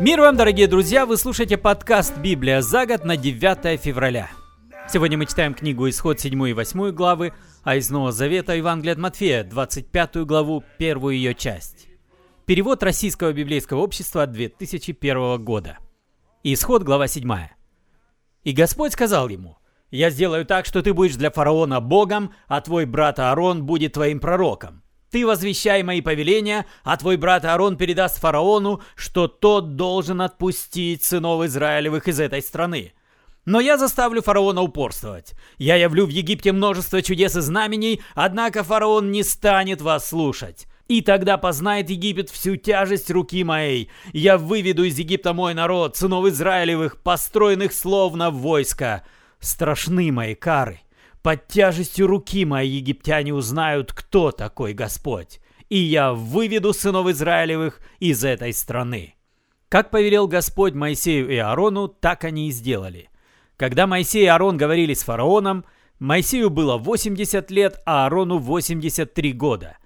Мир вам, дорогие друзья! Вы слушаете подкаст «Библия за год» на 9 февраля. Сегодня мы читаем книгу «Исход» 7 и 8 главы, а из Нового Завета Евангелие от Матфея, 25 главу, первую ее часть. Перевод Российского библейского общества 2001 года. Исход, глава 7. «И Господь сказал ему, «Я сделаю так, что ты будешь для фараона богом, а твой брат Аарон будет твоим пророком. Ты возвещай мои повеления, а твой брат Аарон передаст фараону, что тот должен отпустить сынов Израилевых из этой страны. Но я заставлю фараона упорствовать. Я явлю в Египте множество чудес и знамений, однако фараон не станет вас слушать. И тогда познает Египет всю тяжесть руки моей. Я выведу из Египта мой народ, сынов Израилевых, построенных словно войско. Страшны мои кары. Под тяжестью руки мои египтяне узнают, кто такой Господь, и я выведу сынов Израилевых из этой страны». Как повелел Господь Моисею и Аарону, так они и сделали. Когда Моисей и Аарон говорили с фараоном, Моисею было 80 лет, а Аарону 83 года.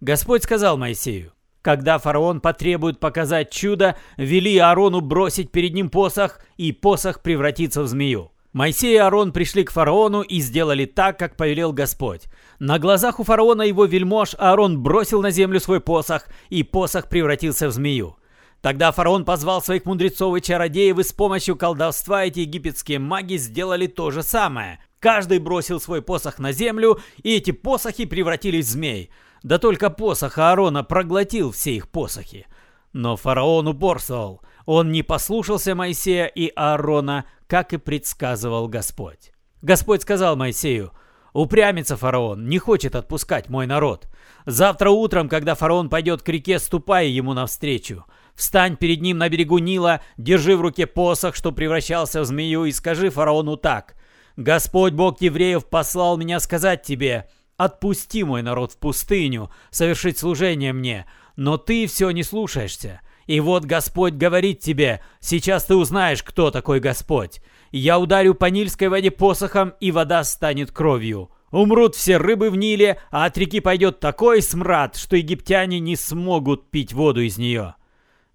Господь сказал Моисею, «Когда фараон потребует показать чудо, вели Аарону бросить перед ним посох, и посох превратится в змею». Моисей и Аарон пришли к фараону и сделали так, как повелел Господь. На глазах у фараона его вельмож Аарон бросил на землю свой посох, и посох превратился в змею. Тогда фараон позвал своих мудрецов и чародеев, и с помощью колдовства эти египетские маги сделали то же самое. Каждый бросил свой посох на землю, и эти посохи превратились в змей. Да только посох Аарона проглотил все их посохи. Но фараон упорствовал. Он не послушался Моисея и Аарона, как и предсказывал Господь. Господь сказал Моисею, «Упрямится фараон, не хочет отпускать мой народ. Завтра утром, когда фараон пойдет к реке, ступай ему навстречу. Встань перед ним на берегу Нила, держи в руке посох, что превращался в змею, и скажи фараону так. Господь, Бог евреев, послал меня сказать тебе, отпусти мой народ в пустыню, совершить служение мне, но ты все не слушаешься. И вот Господь говорит тебе, сейчас ты узнаешь, кто такой Господь. Я ударю по Нильской воде посохом, и вода станет кровью. Умрут все рыбы в Ниле, а от реки пойдет такой смрад, что египтяне не смогут пить воду из нее.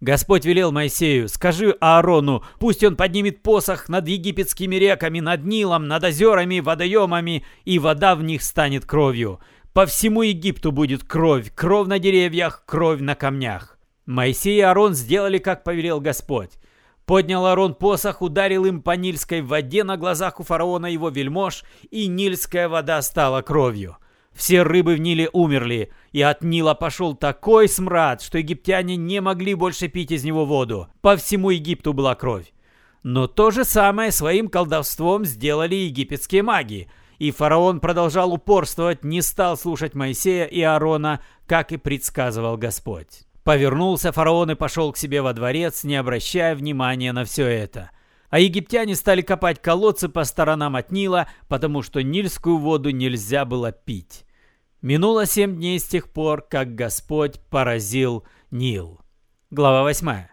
Господь велел Моисею, скажи Аарону, пусть он поднимет посох над египетскими реками, над Нилом, над озерами, водоемами, и вода в них станет кровью. По всему Египту будет кровь, кровь на деревьях, кровь на камнях. Моисей и Аарон сделали, как повелел Господь. Поднял Аарон посох, ударил им по Нильской воде на глазах у фараона его вельмож, и Нильская вода стала кровью. Все рыбы в Ниле умерли, и от Нила пошел такой смрад, что египтяне не могли больше пить из него воду. По всему Египту была кровь. Но то же самое своим колдовством сделали египетские маги. И фараон продолжал упорствовать, не стал слушать Моисея и Аарона, как и предсказывал Господь. Повернулся фараон и пошел к себе во дворец, не обращая внимания на все это. А египтяне стали копать колодцы по сторонам от Нила, потому что нильскую воду нельзя было пить. Минуло семь дней с тех пор, как Господь поразил Нил. Глава 8.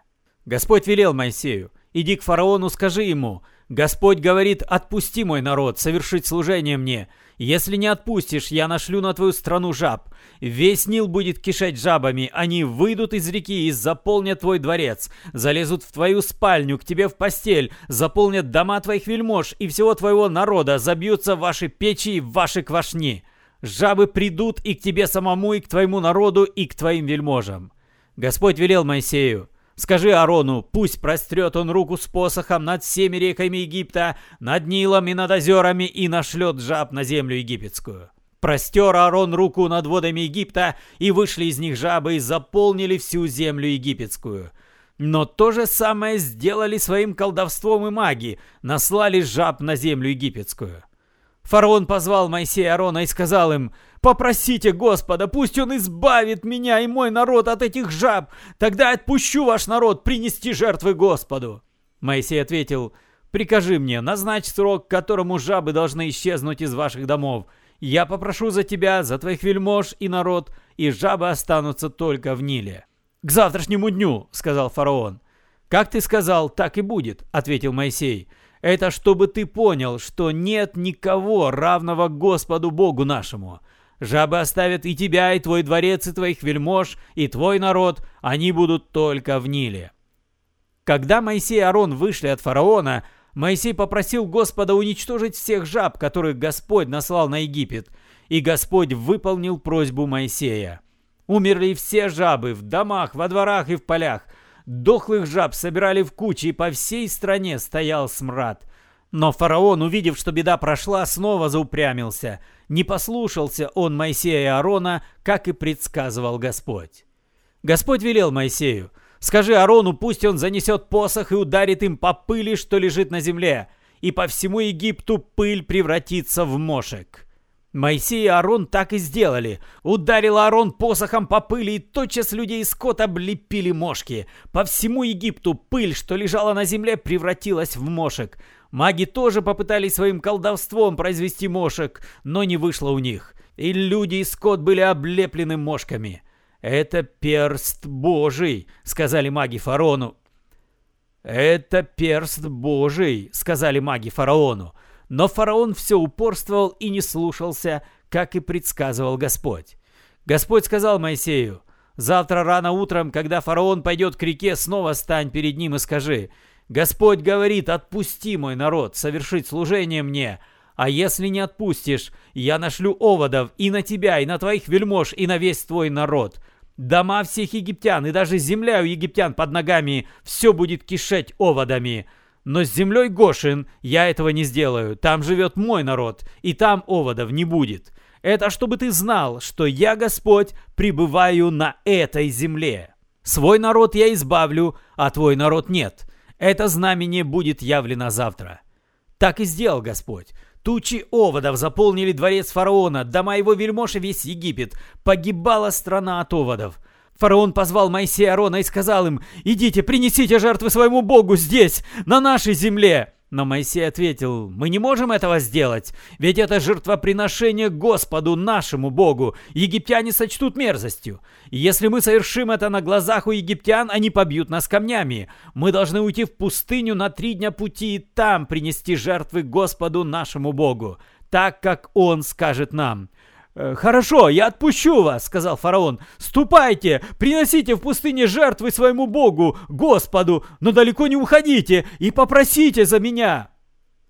Господь велел Моисею, «Иди к фараону, скажи ему, Господь говорит, отпусти мой народ, совершить служение мне, если не отпустишь, я нашлю на твою страну жаб. Весь Нил будет кишать жабами. Они выйдут из реки и заполнят твой дворец. Залезут в твою спальню, к тебе в постель. Заполнят дома твоих вельмож и всего твоего народа. Забьются ваши печи и ваши квашни. Жабы придут и к тебе самому, и к твоему народу, и к твоим вельможам. Господь велел Моисею, Скажи Арону, пусть прострет он руку с посохом над всеми реками Египта, над Нилом и над озерами и нашлет жаб на землю египетскую. Простер Аарон руку над водами Египта, и вышли из них жабы и заполнили всю землю египетскую. Но то же самое сделали своим колдовством и маги, наслали жаб на землю египетскую. Фараон позвал Моисея и Аарона и сказал им, «Попросите Господа, пусть он избавит меня и мой народ от этих жаб, тогда отпущу ваш народ принести жертвы Господу». Моисей ответил, «Прикажи мне, назначь срок, к которому жабы должны исчезнуть из ваших домов. Я попрошу за тебя, за твоих вельмож и народ, и жабы останутся только в Ниле». «К завтрашнему дню», — сказал фараон. «Как ты сказал, так и будет», — ответил Моисей. Это чтобы ты понял, что нет никого равного Господу Богу нашему. Жабы оставят и тебя, и твой дворец, и твоих вельмож, и твой народ, они будут только в Ниле». Когда Моисей и Аарон вышли от фараона, Моисей попросил Господа уничтожить всех жаб, которых Господь наслал на Египет, и Господь выполнил просьбу Моисея. Умерли все жабы в домах, во дворах и в полях. Дохлых жаб собирали в кучи, и по всей стране стоял смрад. Но фараон, увидев, что беда прошла, снова заупрямился. Не послушался он Моисея и Аарона, как и предсказывал Господь. Господь велел Моисею – Скажи Арону, пусть он занесет посох и ударит им по пыли, что лежит на земле, и по всему Египту пыль превратится в мошек». Моисей и Аарон так и сделали. Ударил Аарон посохом по пыли, и тотчас людей и скот облепили мошки. По всему Египту пыль, что лежала на земле, превратилась в мошек. Маги тоже попытались своим колдовством произвести мошек, но не вышло у них. И люди и скот были облеплены мошками. «Это перст Божий», — сказали маги фараону. «Это перст Божий», — сказали маги фараону. Но фараон все упорствовал и не слушался, как и предсказывал Господь. Господь сказал Моисею, «Завтра рано утром, когда фараон пойдет к реке, снова стань перед ним и скажи, Господь говорит, отпусти мой народ, совершить служение мне, а если не отпустишь, я нашлю оводов и на тебя, и на твоих вельмож, и на весь твой народ. Дома всех египтян и даже земля у египтян под ногами все будет кишеть оводами. Но с землей Гошин я этого не сделаю. Там живет мой народ, и там оводов не будет. Это чтобы ты знал, что я, Господь, пребываю на этой земле. Свой народ я избавлю, а твой народ нет. Это знамение будет явлено завтра. Так и сделал Господь. Тучи оводов заполнили дворец фараона, дома его вельмож весь Египет. Погибала страна от оводов. Фараон позвал Моисея и Аарона и сказал им, «Идите, принесите жертвы своему Богу здесь, на нашей земле». Но Моисей ответил, «Мы не можем этого сделать, ведь это жертвоприношение Господу, нашему Богу. Египтяне сочтут мерзостью. Если мы совершим это на глазах у египтян, они побьют нас камнями. Мы должны уйти в пустыню на три дня пути и там принести жертвы Господу, нашему Богу, так, как Он скажет нам». «Э, «Хорошо, я отпущу вас», — сказал фараон. «Ступайте, приносите в пустыне жертвы своему Богу, Господу, но далеко не уходите и попросите за меня».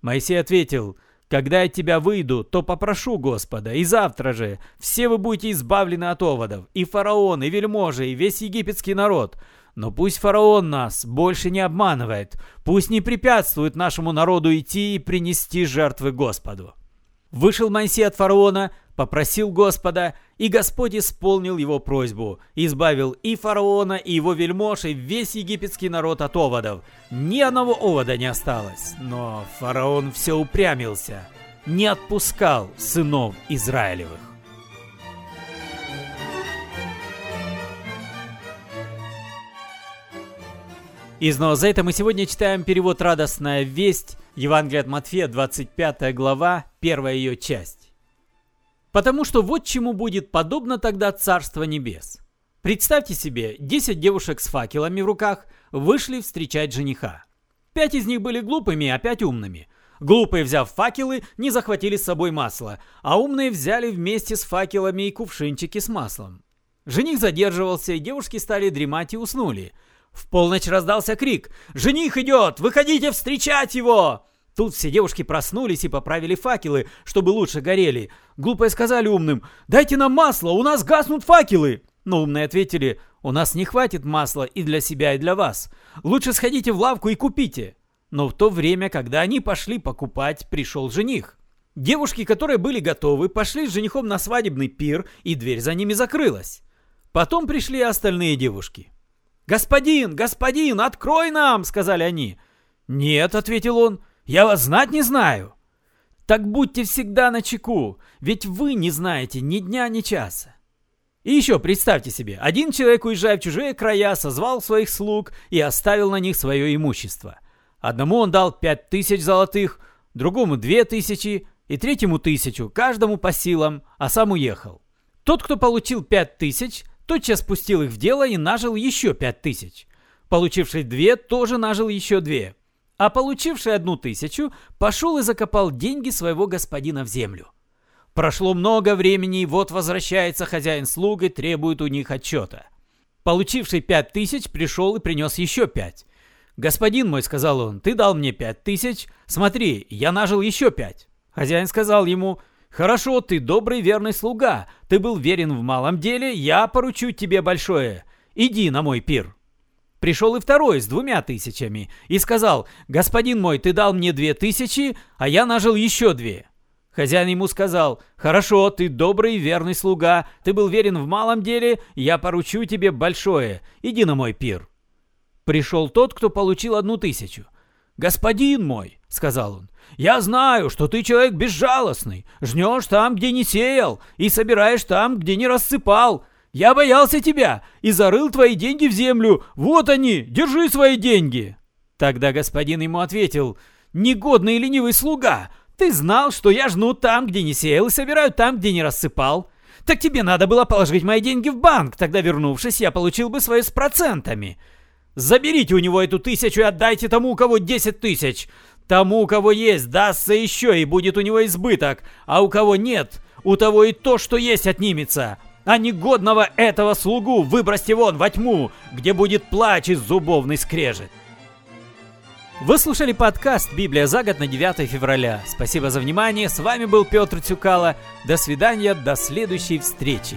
Моисей ответил, «Когда я тебя выйду, то попрошу Господа, и завтра же все вы будете избавлены от оводов, и фараон, и вельможи, и весь египетский народ». Но пусть фараон нас больше не обманывает, пусть не препятствует нашему народу идти и принести жертвы Господу. Вышел Моисей от фараона, попросил Господа, и Господь исполнил его просьбу, избавил и фараона, и его вельмож, и весь египетский народ от оводов. Ни одного овода не осталось, но фараон все упрямился, не отпускал сынов Израилевых. Из Новозайта мы сегодня читаем перевод «Радостная весть» Евангелие от Матфея, 25 глава, первая ее часть. Потому что вот чему будет подобно тогда Царство Небес. Представьте себе, 10 девушек с факелами в руках вышли встречать жениха. Пять из них были глупыми, а пять умными. Глупые, взяв факелы, не захватили с собой масло, а умные взяли вместе с факелами и кувшинчики с маслом. Жених задерживался, и девушки стали дремать и уснули. В полночь раздался крик «Жених идет! Выходите встречать его!» Тут все девушки проснулись и поправили факелы, чтобы лучше горели. Глупые сказали умным, «Дайте нам масло, у нас гаснут факелы!» Но умные ответили, «У нас не хватит масла и для себя, и для вас. Лучше сходите в лавку и купите». Но в то время, когда они пошли покупать, пришел жених. Девушки, которые были готовы, пошли с женихом на свадебный пир, и дверь за ними закрылась. Потом пришли остальные девушки. «Господин, господин, открой нам!» — сказали они. «Нет», — ответил он, — я вас знать не знаю. Так будьте всегда на чеку, ведь вы не знаете ни дня, ни часа. И еще представьте себе, один человек, уезжая в чужие края, созвал своих слуг и оставил на них свое имущество. Одному он дал пять тысяч золотых, другому две тысячи и третьему тысячу, каждому по силам, а сам уехал. Тот, кто получил пять тысяч, тотчас спустил их в дело и нажил еще пять тысяч. Получивший две, тоже нажил еще две а получивший одну тысячу пошел и закопал деньги своего господина в землю. Прошло много времени, и вот возвращается хозяин слуг и требует у них отчета. Получивший пять тысяч пришел и принес еще пять. «Господин мой», — сказал он, — «ты дал мне пять тысяч, смотри, я нажил еще пять». Хозяин сказал ему, «Хорошо, ты добрый верный слуга, ты был верен в малом деле, я поручу тебе большое, иди на мой пир». Пришел и второй с двумя тысячами и сказал, «Господин мой, ты дал мне две тысячи, а я нажил еще две». Хозяин ему сказал, «Хорошо, ты добрый верный слуга, ты был верен в малом деле, я поручу тебе большое, иди на мой пир». Пришел тот, кто получил одну тысячу. «Господин мой», — сказал он, — «я знаю, что ты человек безжалостный, жнешь там, где не сеял, и собираешь там, где не рассыпал». Я боялся тебя и зарыл твои деньги в землю. Вот они, держи свои деньги. Тогда господин ему ответил, негодный ленивый слуга, ты знал, что я жну там, где не сеял, и собираю там, где не рассыпал. Так тебе надо было положить мои деньги в банк, тогда, вернувшись, я получил бы свои с процентами. Заберите у него эту тысячу и отдайте тому, у кого десять тысяч. Тому, у кого есть, дастся еще, и будет у него избыток, а у кого нет, у того и то, что есть, отнимется а негодного этого слугу выбросьте вон во тьму, где будет плач и зубовный скрежет. Вы слушали подкаст «Библия за год» на 9 февраля. Спасибо за внимание. С вами был Петр Цюкало. До свидания, до следующей встречи.